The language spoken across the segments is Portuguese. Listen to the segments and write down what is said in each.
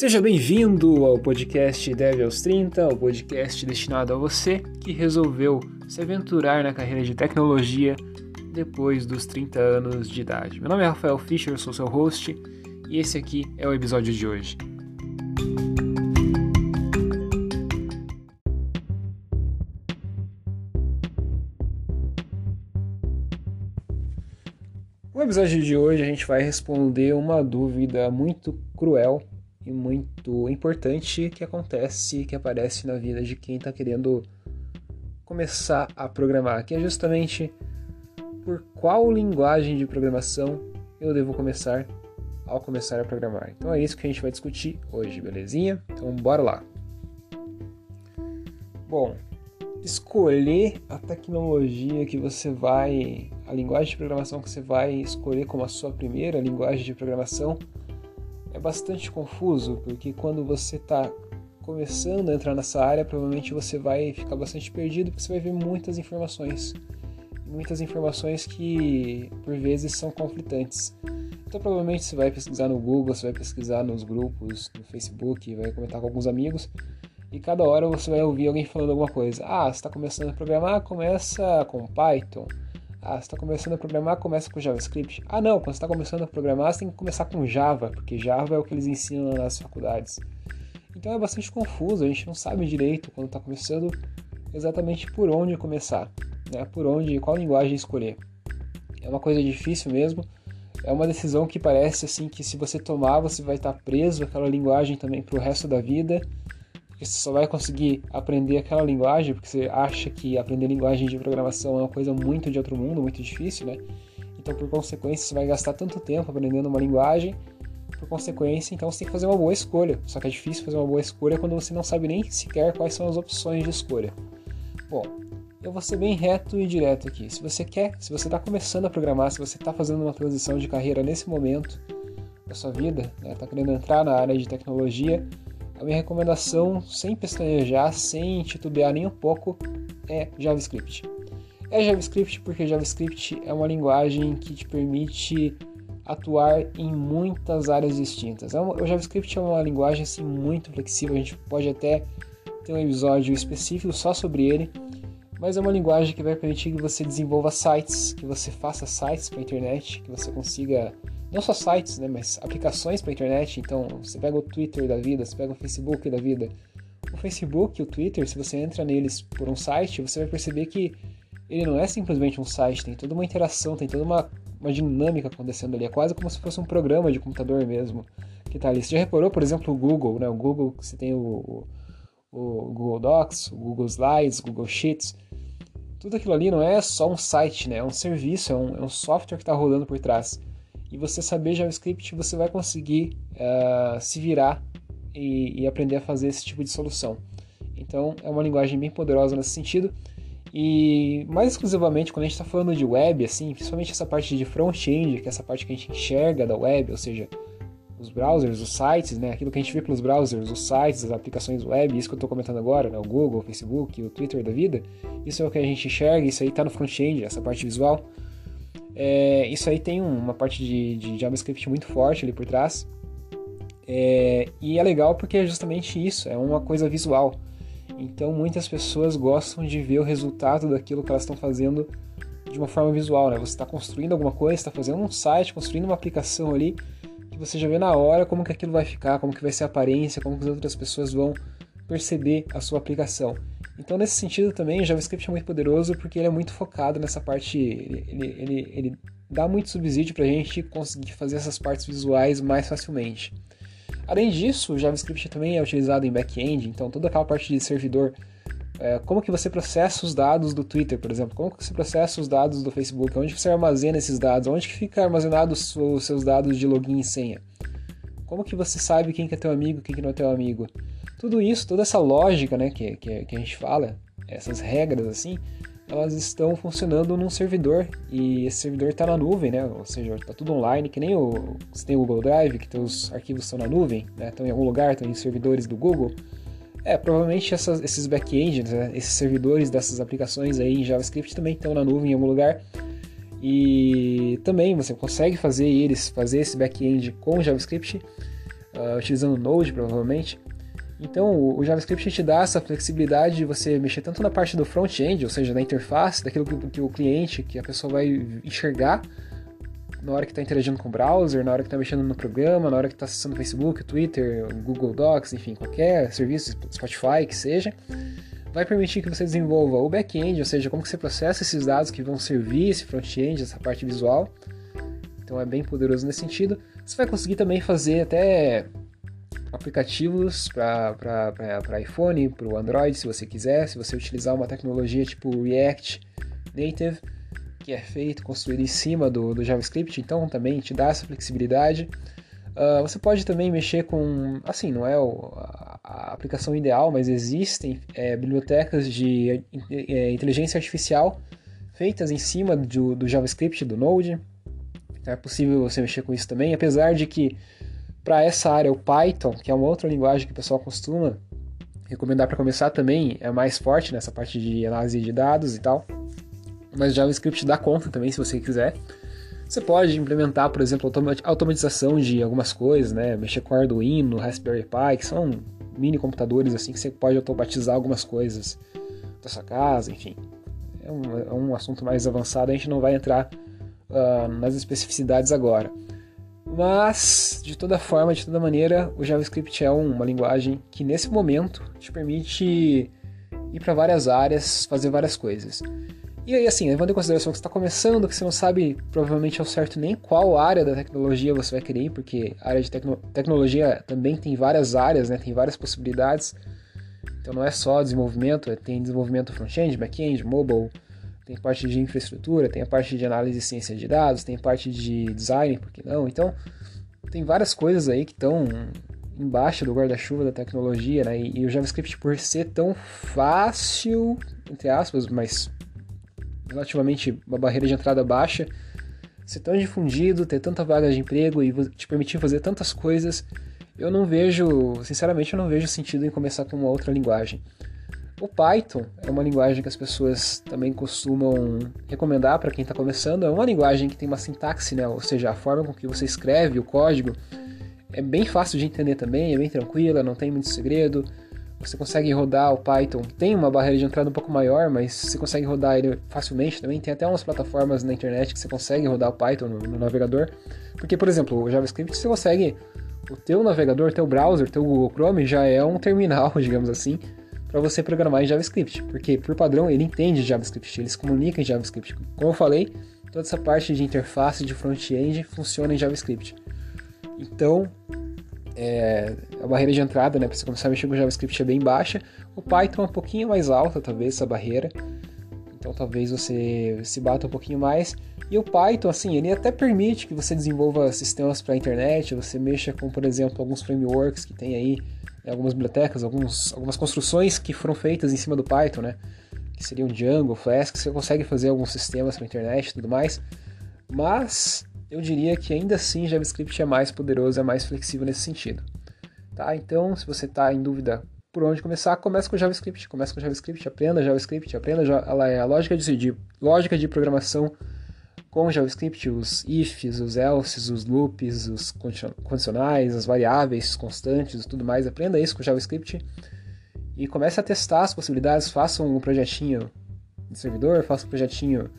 Seja bem-vindo ao podcast Deve aos 30, o podcast destinado a você que resolveu se aventurar na carreira de tecnologia depois dos 30 anos de idade. Meu nome é Rafael Fischer, sou seu host e esse aqui é o episódio de hoje. No episódio de hoje a gente vai responder uma dúvida muito cruel e muito importante que acontece, que aparece na vida de quem está querendo começar a programar, que é justamente por qual linguagem de programação eu devo começar ao começar a programar. Então é isso que a gente vai discutir hoje, belezinha? Então bora lá. Bom, escolher a tecnologia que você vai, a linguagem de programação que você vai escolher como a sua primeira linguagem de programação é bastante confuso, porque quando você está começando a entrar nessa área, provavelmente você vai ficar bastante perdido, porque você vai ver muitas informações. Muitas informações que por vezes são conflitantes. Então provavelmente você vai pesquisar no Google, você vai pesquisar nos grupos, no Facebook, vai comentar com alguns amigos e cada hora você vai ouvir alguém falando alguma coisa. Ah, você está começando a programar, começa com Python. Ah, você está começando a programar, começa com JavaScript. Ah, não, quando você está começando a programar, você tem que começar com Java, porque Java é o que eles ensinam nas faculdades. Então é bastante confuso, a gente não sabe direito quando está começando exatamente por onde começar, né? por onde, qual linguagem escolher. É uma coisa difícil mesmo, é uma decisão que parece assim que se você tomar, você vai estar preso àquela linguagem também para o resto da vida porque você só vai conseguir aprender aquela linguagem porque você acha que aprender linguagem de programação é uma coisa muito de outro mundo, muito difícil, né? Então, por consequência, você vai gastar tanto tempo aprendendo uma linguagem, por consequência, então você tem que fazer uma boa escolha. Só que é difícil fazer uma boa escolha quando você não sabe nem sequer quais são as opções de escolha. Bom, eu vou ser bem reto e direto aqui. Se você quer, se você está começando a programar, se você está fazendo uma transição de carreira nesse momento da sua vida, está né, tá querendo entrar na área de tecnologia, a minha recomendação, sem pestanejar, sem titubear nem um pouco, é JavaScript. É JavaScript porque JavaScript é uma linguagem que te permite atuar em muitas áreas distintas. É o JavaScript é uma linguagem assim, muito flexível, a gente pode até ter um episódio específico só sobre ele, mas é uma linguagem que vai permitir que você desenvolva sites, que você faça sites para a internet, que você consiga não só sites, né, mas aplicações para internet. Então, você pega o Twitter da vida, você pega o Facebook da vida. O Facebook e o Twitter, se você entra neles por um site, você vai perceber que ele não é simplesmente um site, tem toda uma interação, tem toda uma, uma dinâmica acontecendo ali. É quase como se fosse um programa de computador mesmo que está ali. Você já reparou, por exemplo, o Google, né? O Google, você tem o, o, o Google Docs, o Google Slides, o Google Sheets. Tudo aquilo ali não é só um site, né? É um serviço, é um, é um software que está rolando por trás e você saber JavaScript, você vai conseguir uh, se virar e, e, aprender a fazer esse tipo de solução. Então, é uma linguagem bem poderosa nesse sentido. E mais exclusivamente, quando a gente está falando de web, assim, principalmente essa parte de front-end, que é essa parte que a gente enxerga da web, ou seja, os browsers, os sites, né? aquilo que a gente vê pelos browsers, os sites, as aplicações web, isso que eu estou comentando agora, né? o Google, o Facebook, o Twitter da vida, isso é o que a gente enxerga, isso aí está no front-end, essa parte visual. É, isso aí tem uma parte de, de, JavaScript muito forte ali por trás. É, e é legal porque é justamente isso, é uma coisa visual. Então muitas pessoas gostam de ver o resultado daquilo que elas estão fazendo de uma forma visual. Né? Você está construindo alguma coisa, está fazendo um site, construindo uma aplicação ali, que você já vê na hora como que aquilo vai ficar, como que vai ser a aparência, como que as outras pessoas vão perceber a sua aplicação. Então, nesse sentido também, o JavaScript é muito poderoso porque ele é muito focado nessa parte, ele, ele, ele, ele dá muito subsídio para a gente conseguir fazer essas partes visuais mais facilmente. Além disso, o JavaScript também é utilizado em back-end, então toda aquela parte de servidor, é, como que você processa os dados do Twitter, por exemplo, como que você processa os dados do Facebook, onde você armazena esses dados, onde que fica armazenado os seus dados de login e senha, como que você sabe quem que é teu amigo, quem que não é teu amigo, tudo isso, toda essa lógica né, que, que, que a gente fala, essas regras assim, elas estão funcionando num servidor e esse servidor está na nuvem, né? Ou seja, está tudo online, que nem o você tem o Google Drive, que os arquivos estão na nuvem, né? Estão em algum lugar, estão em servidores do Google. É, provavelmente essas, esses backends, né? esses servidores dessas aplicações aí em JavaScript também estão na nuvem em algum lugar. E também você consegue fazer eles, fazer esse back-end com JavaScript uh, utilizando Node provavelmente. Então o, JavaScript te dá essa flexibilidade de você mexer tanto na parte do front-end, ou seja, na interface, daquilo que, que, o cliente, que a pessoa vai enxergar na hora que está interagindo com o browser, na hora que está mexendo no programa, na hora que está acessando o Facebook, Twitter, Google Docs, enfim, qualquer serviço, Spotify que seja, vai permitir que você desenvolva o back-end, ou seja, como que você processa esses dados que vão servir esse front-end, essa parte visual. Então é bem poderoso nesse sentido. Você vai conseguir também fazer até aplicativos para iPhone, para o Android, se você quiser. Se você utilizar uma tecnologia tipo React Native, que é feito, construído em cima do, do JavaScript, então também te dá essa flexibilidade. Uh, você pode também mexer com, assim, não é o, a, a, aplicação ideal, mas existem é, bibliotecas de é, inteligência artificial feitas em cima do, do JavaScript, do Node. É possível você mexer com isso também, apesar de que para essa área, o Python, que é uma outra linguagem que o pessoal costuma recomendar para começar também, é mais forte nessa parte de análise de dados e tal. Mas JavaScript dá conta também, se você quiser. Você pode implementar, por exemplo, automatização de algumas coisas, né? Mexer com Arduino, Raspberry Pi, que são mini computadores assim que você pode automatizar algumas coisas da sua casa, enfim. É um, é um assunto mais avançado, a gente não vai entrar uh, nas especificidades agora. Mas, de toda forma, de toda maneira, o JavaScript é uma linguagem que nesse momento te permite ir para várias áreas, fazer várias coisas. E aí, assim, levando em consideração que você está começando, que você não sabe provavelmente ao certo nem qual área da tecnologia você vai querer ir, porque a área de tecno tecnologia também tem várias áreas, né, tem várias possibilidades. Então não é só desenvolvimento, tem desenvolvimento front-end, back-end, mobile, tem parte de infraestrutura, tem a parte de análise e ciência de dados, tem parte de design, por que não? Então, tem várias coisas aí que estão embaixo do guarda-chuva da tecnologia, né? E, e, o JavaScript, por ser tão fácil, entre aspas, mas relativamente uma barreira de entrada baixa, ser tão difundido, ter tanta vaga de emprego e te permitir fazer tantas coisas, eu não vejo, sinceramente, eu não vejo sentido em começar com uma outra linguagem. O Python é uma linguagem que as pessoas também costumam recomendar para quem está começando. É uma linguagem que tem uma sintaxe, né? ou seja, a forma com que você escreve o código é bem fácil de entender também, é bem tranquila, não tem muito segredo. Você consegue rodar o Python, tem uma barreira de entrada um pouco maior, mas você consegue rodar ele facilmente também. Tem até umas plataformas na internet que você consegue rodar o Python no, no navegador. Porque, por exemplo, o JavaScript você consegue. O teu navegador, teu browser, teu Google Chrome já é um terminal, digamos assim para você programar em JavaScript, porque por padrão ele entende JavaScript, ele se comunica em JavaScript. Como eu falei, toda essa parte de interface de front-end funciona em JavaScript. Então, é, a barreira de entrada, né, para você começar a mexer com JavaScript é bem baixa. O Python é um pouquinho mais alta, talvez, essa barreira. Então, talvez você se bata um pouquinho mais. E o Python, assim, ele até permite que você desenvolva sistemas para a internet, você mexa com, por exemplo, alguns frameworks que tem aí algumas bibliotecas, alguns, algumas construções que foram feitas em cima do Python, né? Que seriam Django, Flask, você consegue fazer alguns sistemas para internet e tudo mais. Mas eu diria que ainda assim JavaScript é mais poderoso, é mais flexível nesse sentido. Tá? Então, se você está em dúvida por onde começar, comece com JavaScript. Comece com JavaScript, aprenda JavaScript, aprenda a lógica de, de, lógica de programação com JavaScript, os ifs, os elses, os loops, os condicionais, as variáveis constantes tudo mais. Aprenda isso com JavaScript e comece a testar as possibilidades. Faça um projetinho de servidor, faça um projetinho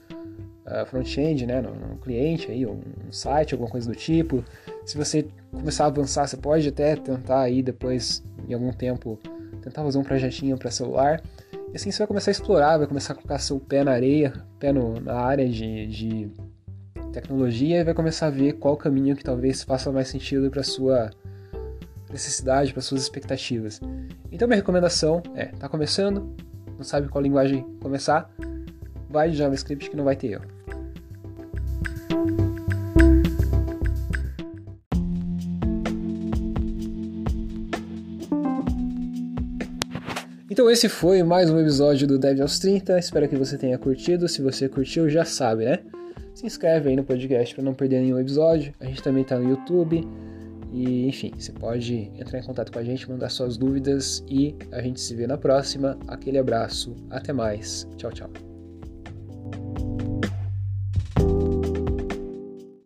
uh, front-end, né, no, cliente, aí, um, um, site, alguma coisa do tipo. Se você começar a avançar, você pode até tentar aí depois, em algum tempo, tentar fazer um projetinho para celular. E assim você vai começar a explorar, vai começar a colocar seu pé na areia, pé no, na área de, de tecnologia e vai começar a ver qual caminho que talvez faça mais sentido para sua necessidade, para suas expectativas. Então minha recomendação é, tá começando, não sabe qual linguagem começar, vai de JavaScript que não vai ter erro. Então esse foi mais um episódio do Dev aos 30. Espero que você tenha curtido. Se você curtiu, já sabe, né? Se inscreve aí no podcast para não perder nenhum episódio. A gente também tá no YouTube. E enfim, você pode entrar em contato com a gente, mandar suas dúvidas e a gente se vê na próxima. Aquele abraço, até mais. Tchau, tchau.